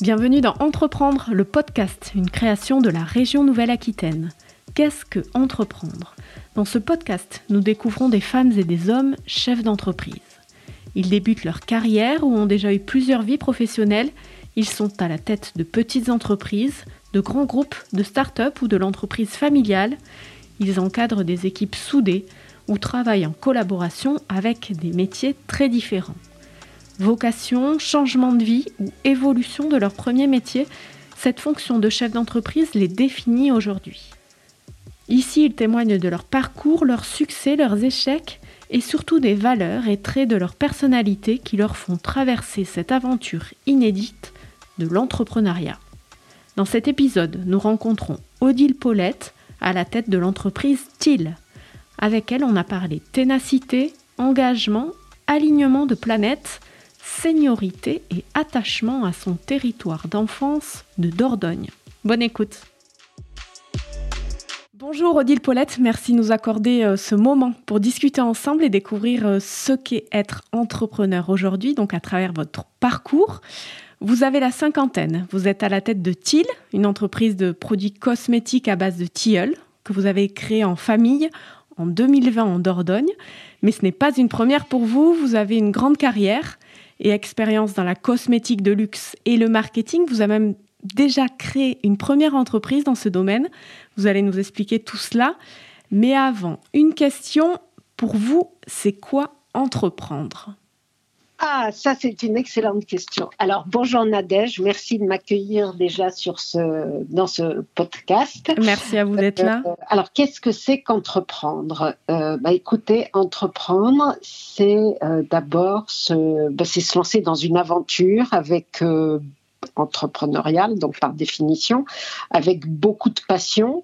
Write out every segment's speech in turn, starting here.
Bienvenue dans Entreprendre, le podcast, une création de la région Nouvelle-Aquitaine. Qu'est-ce que entreprendre? Dans ce podcast, nous découvrons des femmes et des hommes chefs d'entreprise. Ils débutent leur carrière ou ont déjà eu plusieurs vies professionnelles. Ils sont à la tête de petites entreprises, de grands groupes, de start-up ou de l'entreprise familiale. Ils encadrent des équipes soudées ou travaillent en collaboration avec des métiers très différents vocation, changement de vie ou évolution de leur premier métier, cette fonction de chef d'entreprise les définit aujourd'hui. Ici, ils témoignent de leur parcours, leurs succès, leurs échecs et surtout des valeurs et traits de leur personnalité qui leur font traverser cette aventure inédite de l'entrepreneuriat. Dans cet épisode, nous rencontrons Odile Paulette à la tête de l'entreprise TIL. Avec elle, on a parlé ténacité, engagement, alignement de planète, seniorité et attachement à son territoire d'enfance de Dordogne. Bonne écoute. Bonjour Odile Paulette, merci de nous accorder euh, ce moment pour discuter ensemble et découvrir euh, ce qu'est être entrepreneur aujourd'hui, donc à travers votre parcours. Vous avez la cinquantaine, vous êtes à la tête de TIL, une entreprise de produits cosmétiques à base de tilleul que vous avez créée en famille en 2020 en Dordogne. Mais ce n'est pas une première pour vous, vous avez une grande carrière et expérience dans la cosmétique de luxe et le marketing. Vous avez même déjà créé une première entreprise dans ce domaine. Vous allez nous expliquer tout cela. Mais avant, une question pour vous, c'est quoi entreprendre? Ah, ça c'est une excellente question. Alors bonjour Nadège, merci de m'accueillir déjà sur ce dans ce podcast. Merci à vous d'être là. Euh, alors qu'est-ce que c'est qu'entreprendre? Euh, Bah écoutez, entreprendre, c'est euh, d'abord se, bah, c'est se lancer dans une aventure avec entrepreneuriale, donc par définition, avec beaucoup de passion,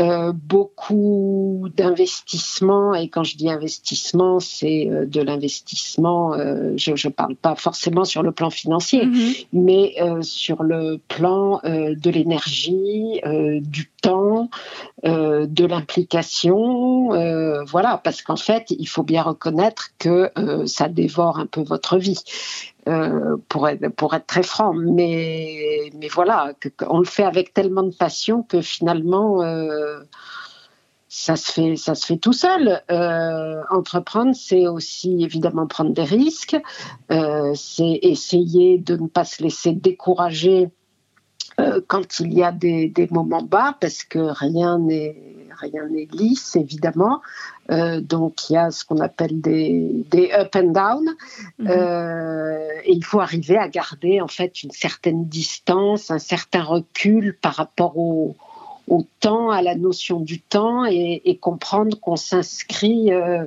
euh, beaucoup d'investissement et quand je dis investissement c'est euh, de l'investissement euh, je ne parle pas forcément sur le plan financier mm-hmm. mais sur le plan de l'énergie du temps de l'implication voilà parce qu'en fait il faut bien reconnaître que ça dévore un peu votre vie euh, pour, être, très franc. Mais, voilà, on le fait avec tellement de passion que finalement, euh, ça, se fait, tout seul. Euh, entreprendre, c'est aussi évidemment prendre des risques, c'est essayer de ne pas se laisser décourager quand il y a des, moments bas, parce que rien n'est lisse, évidemment. Euh, donc, il y a ce qu'on appelle des, des, up and down. Mhm. Euh, et il faut arriver à garder, en fait, une certaine distance, un certain recul par rapport au, au temps, à la notion du temps et, et comprendre qu'on s'inscrit euh,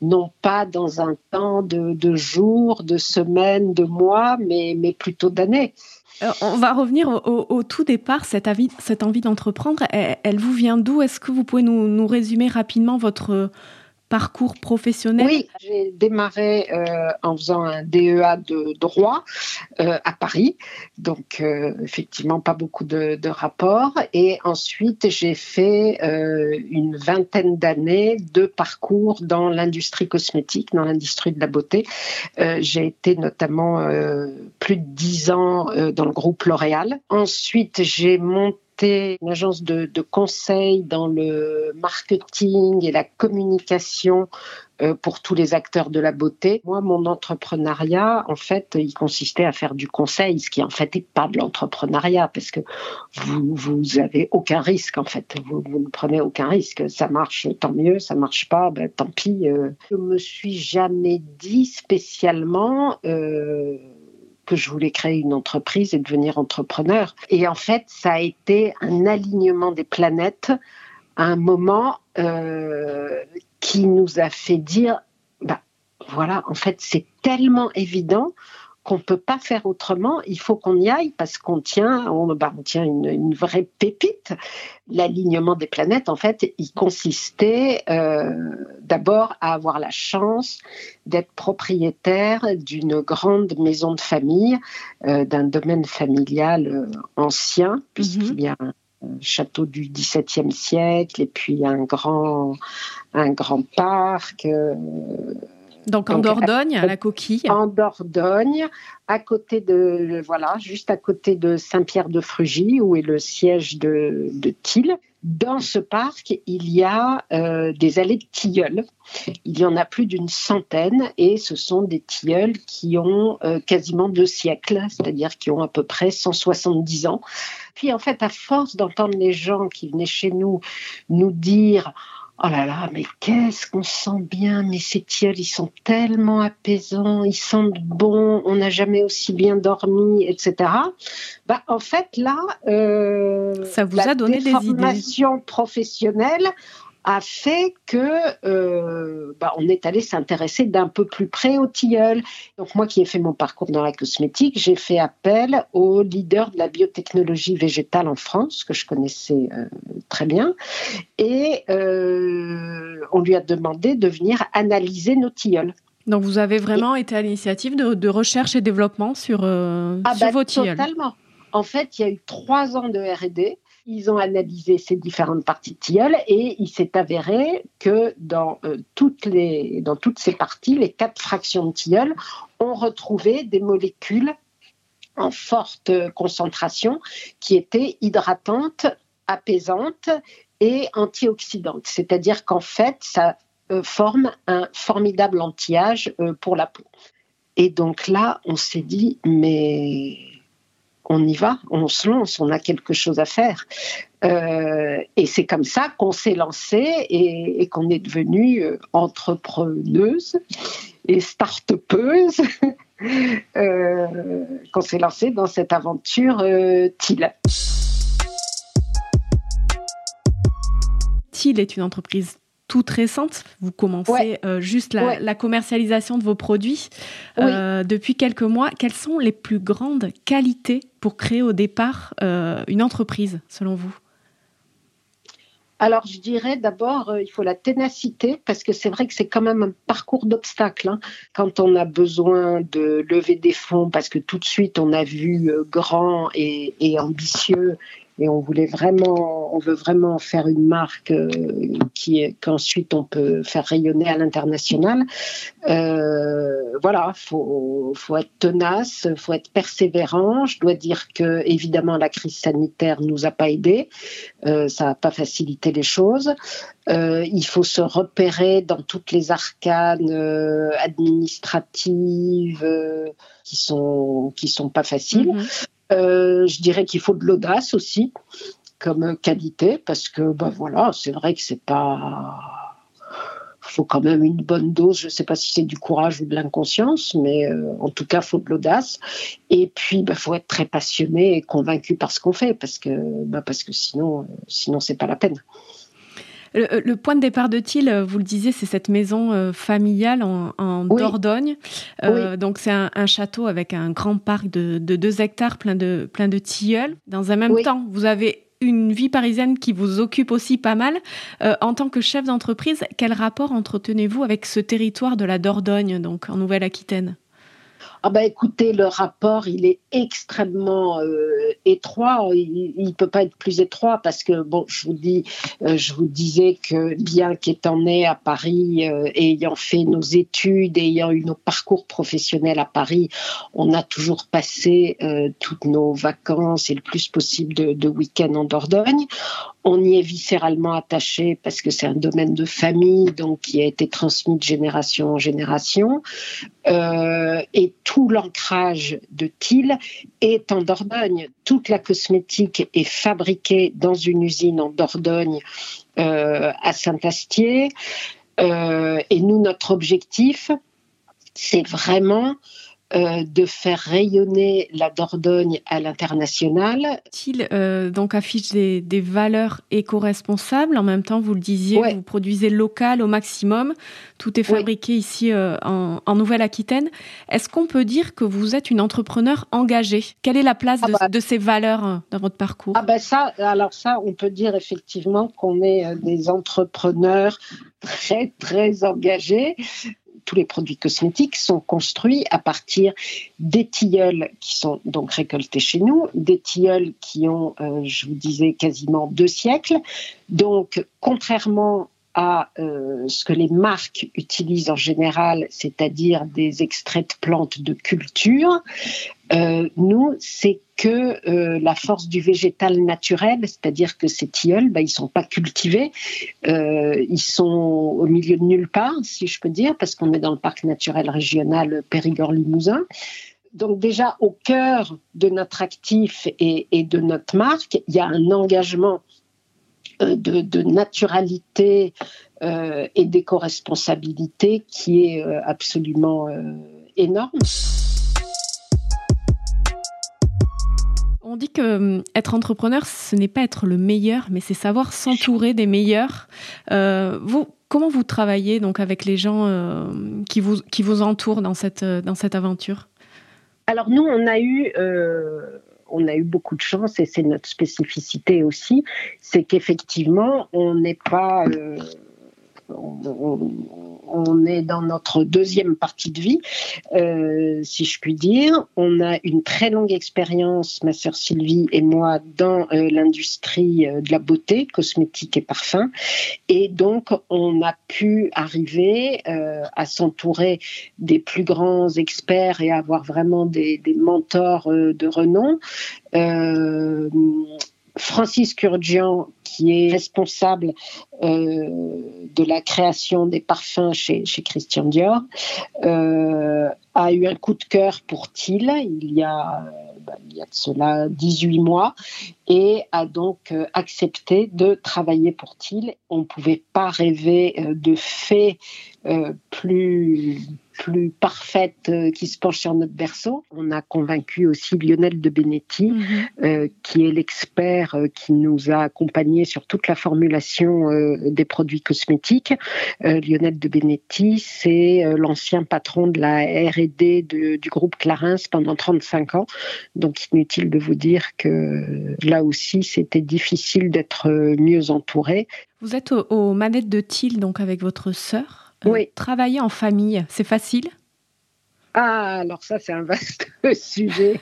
non pas dans un temps de, de jours, de semaines, de mois, mais, mais plutôt d'années. Euh, on va revenir au, tout départ, cette, cette envie d'entreprendre. Elle, vous vient d'où? Est-ce que vous pouvez nous, résumer rapidement votre, parcours professionnel? Oui, j'ai démarré euh, en faisant un DEA de droit euh, à Paris, donc euh, effectivement pas beaucoup de, de, rapports. Et ensuite, j'ai fait une vingtaine d'années de parcours dans l'industrie cosmétique, dans l'industrie de la beauté. j'ai été notamment plus de dix ans dans le groupe L'Oréal. Ensuite, j'ai monté une agence de, conseil dans le marketing et la communication euh, pour tous les acteurs de la beauté. Moi, mon entrepreneuriat, en fait, il consistait à faire du conseil, ce qui en fait n'est pas de l'entrepreneuriat, parce que vous, vous avez aucun risque, en fait. Vous, vous, ne prenez aucun risque. Ça marche, tant mieux. Ça marche pas, ben, tant pis. Euh. Je me suis jamais dit spécialement. Euh, que je voulais créer une entreprise et devenir entrepreneur. Et en fait, ça a été un alignement des planètes à un moment euh, qui nous a fait dire, bah, voilà, en fait, c'est tellement évident qu'on peut pas faire autrement. Il faut qu'on y aille parce qu'on tient, on, bah, on tient une, une, vraie pépite. L'alignement des planètes, en fait, il consistait euh, d'abord à avoir la chance d'être propriétaire d'une grande maison de famille, euh, d'un domaine familial euh, ancien, puisqu'il y a un château du XVIIe siècle et puis un grand, un grand parc. Euh, Donc en Dordogne, à, la coquille. En Dordogne, à côté de voilà, juste à côté de Saint-Pierre-de-Frugy, où est le siège de, de Dans ce parc, il y a euh, des allées de tilleuls. Il y en a plus d'une centaine et ce sont des tilleuls qui ont euh, quasiment deux siècles, c'est-à-dire qui ont à peu près 170 ans. Puis en fait, à force d'entendre les gens qui venaient chez nous nous dire Oh là là, mais qu'est-ce qu'on sent bien, mais ces tilleuls, ils sont tellement apaisants, ils sentent bon, on n'a jamais aussi bien dormi, etc. Bah, en fait, là, euh, ça vous a donné des idées. professionnelle a fait que euh, bah, on est allé s'intéresser d'un peu plus près au tilleul. Donc moi qui ai fait mon parcours dans la cosmétique, j'ai fait appel au leader de la biotechnologie végétale en France, que je connaissais euh, très bien, et euh, on lui a demandé de venir analyser nos tilleuls. Donc vous avez vraiment été à l'initiative de, recherche et développement sur, ah sur bah, vos tilleuls. Totalement. En fait, il y a eu trois ans de R&D ils ont analysé ces différentes parties de tilleul et il s'est avéré que dans, euh, toutes ces parties, les quatre fractions de tilleul ont retrouvé des molécules en forte concentration qui étaient hydratantes, apaisantes et antioxydantes. C'est-à-dire qu'en fait, ça euh, forme un formidable anti-âge euh, pour la peau. Et donc là, on s'est dit, mais on y va, on se lance, on a quelque chose à faire. Euh, et c'est comme ça qu'on s'est lancé et, qu'on est devenu euh, entrepreneuse et start-upeuse, euh, qu'on s'est lancé dans cette aventure TIL. TIL est une entreprise toute récente. Vous commencez euh, juste la, commercialisation de vos produits euh, depuis quelques mois. Quelles sont les plus grandes qualités pour créer au départ euh, une entreprise, selon vous? Alors, je dirais d'abord, il faut la ténacité, parce que c'est vrai que c'est quand même un parcours d'obstacles. Hein. Quand on a besoin de lever des fonds, parce que tout de suite, on a vu grand et, et ambitieux et on voulait vraiment, on veut vraiment faire une marque euh, qui qu'ensuite on peut faire rayonner à l'international. Euh, voilà, faut faut être tenace, faut être persévérant. Je dois dire que évidemment la crise sanitaire nous a pas aidés, euh, ça n'a pas facilité les choses. Euh, il faut se repérer dans toutes les arcanes euh, administratives qui sont qui sont pas faciles. Mm-hmm. Euh, je dirais qu'il faut de l'audace aussi comme qualité parce que ben voilà, c'est vrai que c'est pas faut quand même une bonne dose. Je sais pas si c'est du courage ou de l'inconscience, mais euh, en tout cas, faut de l'audace. Et puis, il ben, faut être très passionné et convaincu par ce qu'on fait, parce que, ben, parce que sinon, euh, sinon, c'est pas la peine. Le, point de départ de Thiel, euh, vous le disiez, c'est cette maison euh, familiale en, Dordogne. Euh, donc c'est un, château avec un grand parc de, de 2 hectares plein de, plein de tilleuls. Dans un même temps, vous avez une vie parisienne qui vous occupe aussi pas mal. en tant que chef d'entreprise, quel rapport entretenez-vous avec ce territoire de la Dordogne, donc en Nouvelle-Aquitaine? Ah ben écoutez, le rapport, il est extrêmement euh, étroit. Il ne peut pas être plus étroit parce que bon, je vous dis, euh, je vous disais que bien qu'étant né à Paris, euh, ayant fait nos études, ayant eu nos parcours professionnels à Paris, on a toujours passé toutes nos vacances et le plus possible de, de week-ends en Dordogne. On y est viscéralement attaché parce que c'est un domaine de famille, donc qui a été transmis de génération en génération. Euh, et tout l'ancrage de Thiel est en Dordogne. Toute la cosmétique est fabriquée dans une usine en Dordogne euh, à Saint-Astier. Euh, et nous, notre objectif, c'est vraiment euh, de faire rayonner la Dordogne à l'international. Il euh, donc affiche des, valeurs éco-responsables? En même temps, vous le disiez, vous produisez local au maximum. Tout est fabriqué ici euh, en, Nouvelle-Aquitaine. Est-ce qu'on peut dire que vous êtes une entrepreneur engagée? Quelle est la place ah bah. de, ces valeurs dans votre parcours? Ah ben ça, alors ça, on peut dire effectivement qu'on est des entrepreneurs très très engagés tous les produits cosmétiques sont construits à partir des tilleuls qui sont donc récoltés chez nous, des tilleuls qui ont, euh, je vous disais, quasiment deux siècles. Donc, contrairement à euh, ce que les marques utilisent en général, c'est-à-dire des extraits de plantes de culture, euh, nous, c'est que euh, la force du végétal naturel, c'est-à-dire que ces tilleuls, ben, ils sont pas cultivés, ils sont au milieu de nulle part, si je peux dire, parce qu'on est dans le parc naturel régional Périgord-Limousin. Donc déjà, au cœur de notre actif et de notre marque, il y a un engagement euh, de, naturalité euh, et d'éco-responsabilité qui est euh, absolument énorme. On dit que être entrepreneur, ce n'est pas être le meilleur, mais c'est savoir s'entourer des meilleurs. vous, comment vous travaillez donc avec les gens qui, vous, qui vous entourent dans cette, dans cette aventure? Alors nous, on a eu on a eu beaucoup de chance et c'est notre spécificité aussi, c'est qu'effectivement, on n'est pas euh, on, est dans notre deuxième partie de vie, euh, si je puis dire. On a une très longue expérience, ma sœur Sylvie et moi, dans euh, l'industrie euh, de la beauté, cosmétique et parfum. Et donc, on a pu arriver à s'entourer des plus grands experts et avoir vraiment des, des mentors de renom. Francis Kurdian, qui est responsable euh, de la création des parfums chez, Christian Dior, euh, a eu un coup de cœur pour Thiel il y a, a de cela 18 mois et a donc euh, accepté de travailler pour Thiel. On ne pouvait pas rêver de faits plus plus parfaite euh, qui se penche sur notre berceau. On a convaincu aussi Lionel de Benetti, mhm. euh, qui est l'expert euh, qui nous a accompagnés sur toute la formulation des produits cosmétiques. Lionel de Benetti, c'est l'ancien patron de la R&D du groupe Clarins pendant 35 ans. Donc inutile de vous dire que là aussi, c'était difficile d'être mieux entouré. Vous êtes aux, manettes de Thiel, donc avec votre sœur? Oui. Travailler en famille, c'est facile? Ah, alors ça, c'est un vaste sujet.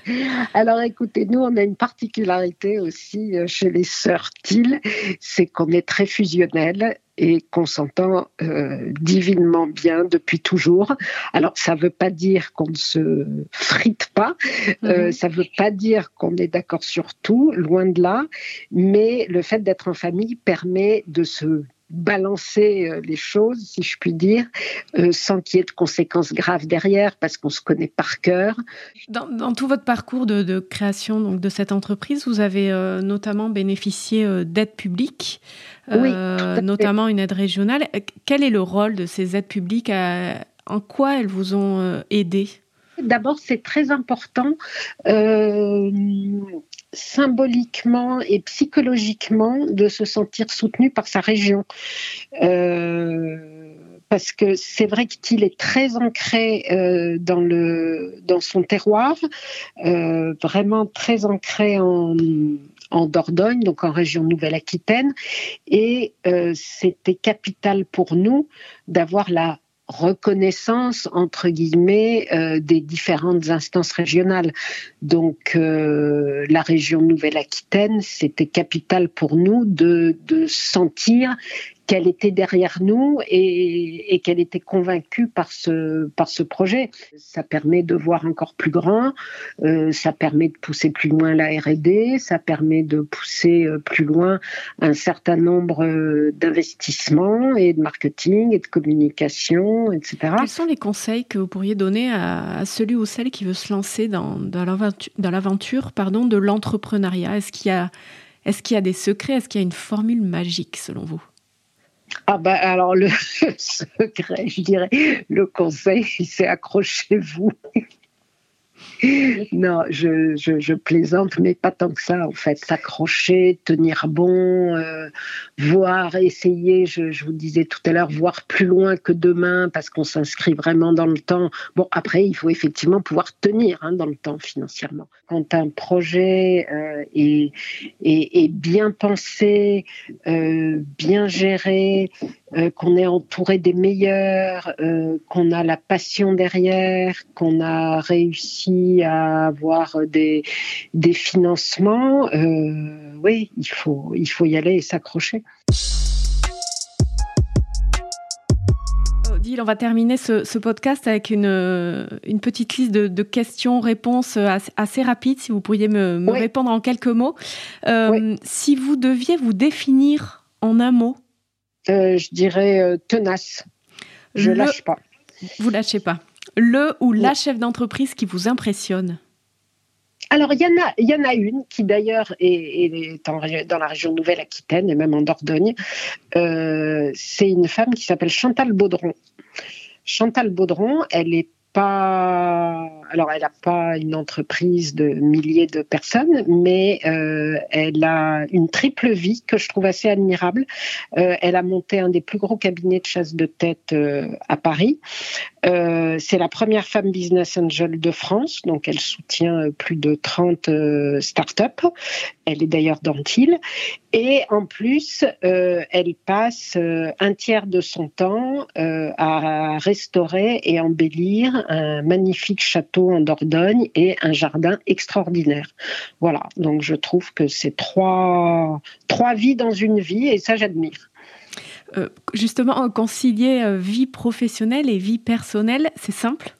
Alors écoutez, nous, on a une particularité aussi euh, chez les sœurs Thiel, c'est qu'on est très fusionnel et qu'on s'entend euh, divinement bien depuis toujours. Alors, ça ne veut pas dire qu'on ne se frite pas, mhm. ça ne veut pas dire qu'on est d'accord sur tout, loin de là, mais le fait d'être en famille permet de se balancer euh, les choses, si je puis dire, euh, sans qu'il y ait de conséquences graves derrière, parce qu'on se connaît par cœur. Dans, tout votre parcours de, création donc, de cette entreprise, vous avez euh, notamment bénéficié d'aides publiques, notamment une aide régionale. Quel est le rôle de ces aides publiques En quoi elles vous ont aidé? D'abord, c'est très important symboliquement et psychologiquement de se sentir soutenu par sa région. Euh, parce que c'est vrai qu'il est très ancré euh, dans, le, dans son terroir, euh, vraiment très ancré en, en Dordogne, donc en région Nouvelle-Aquitaine, et c'était capital pour nous d'avoir la reconnaissance entre guillemets euh, des différentes instances régionales. Donc euh, la région Nouvelle-Aquitaine, c'était capital pour nous de, de sentir qu'elle était derrière nous et, qu'elle était convaincue par ce, projet. Ça permet de voir encore plus grand, euh, ça permet de pousser plus loin la R&D, ça permet de pousser euh, plus loin un certain nombre euh, d'investissements et de marketing et de communication, etc. Quels sont les conseils que vous pourriez donner à, celui ou celle qui veut se lancer dans, l'aventure de l'entrepreneuriat? Est-ce est-ce qu'il y a des secrets? Est-ce qu'il y a une formule magique selon vous? Ah ben alors le secret, je dirais, le conseil, c'est accrochez-vous. non, je, plaisante, mais pas tant que ça, en fait. S'accrocher, tenir bon, euh, voir, essayer, je, vous disais tout à l'heure, voir plus loin que demain, parce qu'on s'inscrit vraiment dans le temps. Bon, après, il faut effectivement pouvoir tenir hein, dans le temps financièrement. Quand un projet euh, est, est, bien pensé, euh, bien géré, qu'on est entouré des meilleurs, qu'on a la passion derrière, qu'on a réussi à avoir des, des financements, euh, oui, il faut, il faut y aller et s'accrocher. Odile, on va terminer ce, podcast avec une, une petite liste de, questions-réponses assez, rapides, si vous pourriez me, répondre en quelques mots. Si vous deviez vous définir en un mot Je dirais tenace. Je ne lâche pas. Vous lâchez pas. Le ou la chef d'entreprise qui vous impressionne alors, il y, en a, il y en a une qui d'ailleurs est, dans la région Nouvelle-Aquitaine et même en Dordogne. Euh, c'est une femme qui s'appelle Chantal Baudron. Chantal Baudron, elle est pas, alors elle n'a pas une entreprise de milliers de personnes, mais euh, elle a une triple vie que je trouve assez admirable. Euh, elle a monté un des plus gros cabinets de chasse de tête euh, à Paris. c'est la première femme business angel de France, donc elle soutient plus de 30 startups. Elle est d'ailleurs dentile. Et en plus, elle passe un tiers de son temps à restaurer et embellir un magnifique château en Dordogne et un jardin extraordinaire. Voilà, donc je trouve que c'est trois, trois vies dans une vie et ça j'admire. Euh, justement, concilier euh, vie professionnelle et vie personnelle, c'est simple?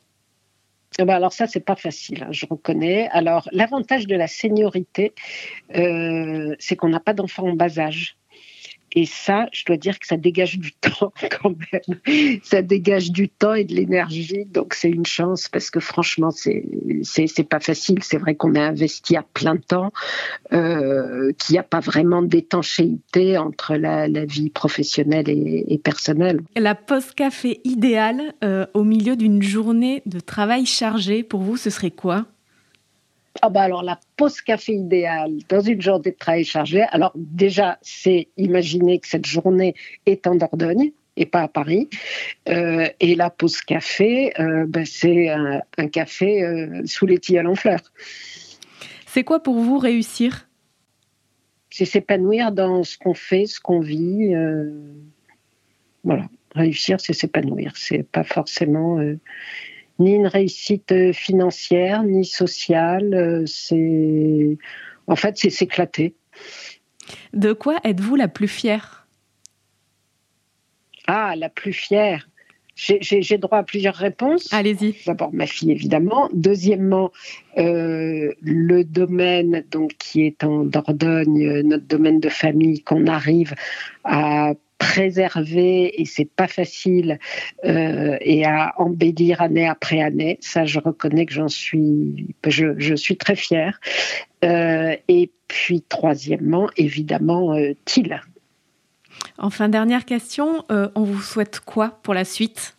Eh ben, alors ça, c'est pas facile, hein, je reconnais. Alors l'avantage de la seniorité, euh, c'est qu'on n'a pas d'enfants en bas âge. Et ça, je dois dire que ça dégage du temps quand même. Ça dégage du temps et de l'énergie. Donc c'est une chance parce que franchement, c'est c'est pas facile. C'est vrai qu'on a investi à plein temps, euh, qu'il n'y a pas vraiment d'étanchéité entre la, la, vie professionnelle et, personnelle. La pause café idéale euh, au milieu d'une journée de travail chargée, pour vous, ce serait quoi? Ah bah alors la pause café idéale dans une journée de travail chargée. Alors déjà, c'est imaginer que cette journée est en Dordogne et pas à Paris. Euh, et la pause café, euh, bah, c'est un, café euh, sous les tilleuls en fleurs. C'est quoi pour vous réussir? C'est s'épanouir dans ce qu'on fait, ce qu'on vit. voilà, réussir, c'est s'épanouir. C'est pas forcément ni une réussite euh, financière, ni sociale. Euh, c'est en fait c'est s'éclater. De quoi êtes-vous la plus fière? Ah, la plus fière. J'ai droit à plusieurs réponses. Allez-y. D'abord ma fille évidemment. Deuxièmement, euh, le domaine donc qui est en Dordogne, notre domaine de famille, qu'on arrive à préserver et c'est pas facile euh, et à embellir année après année. Ça, je reconnais que j'en suis, je, je, suis très fière. Euh, et puis troisièmement, évidemment, euh, TIL. Enfin, dernière question, euh, on vous souhaite quoi pour la suite?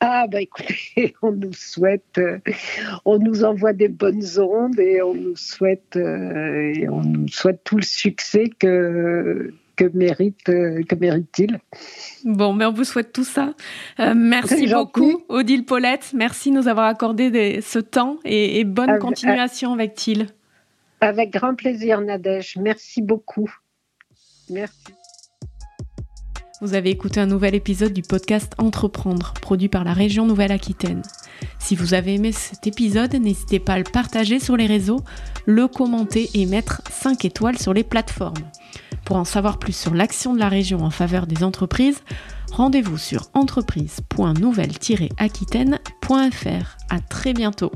Ah bah écoutez, on nous souhaite, on nous envoie des bonnes ondes et on nous souhaite, et on nous souhaite tout le succès que que mérite euh, que mérite-t-il? Bon, mais on vous souhaite tout ça. Euh, merci beaucoup, Odile Paulette. Merci de nous avoir accordé ce temps et, bonne continuation avec TIL. Avec grand plaisir, Nadège. Merci beaucoup. Merci. Vous avez écouté un nouvel épisode du podcast Entreprendre, produit par la région Nouvelle-Aquitaine. Si vous avez aimé cet épisode, n'hésitez pas à le partager sur les réseaux, le commenter et mettre 5 étoiles sur les plateformes. Pour en savoir plus sur l'action de la région en faveur des entreprises, rendez-vous sur entreprise.nouvelle-aquitaine.fr. À très bientôt.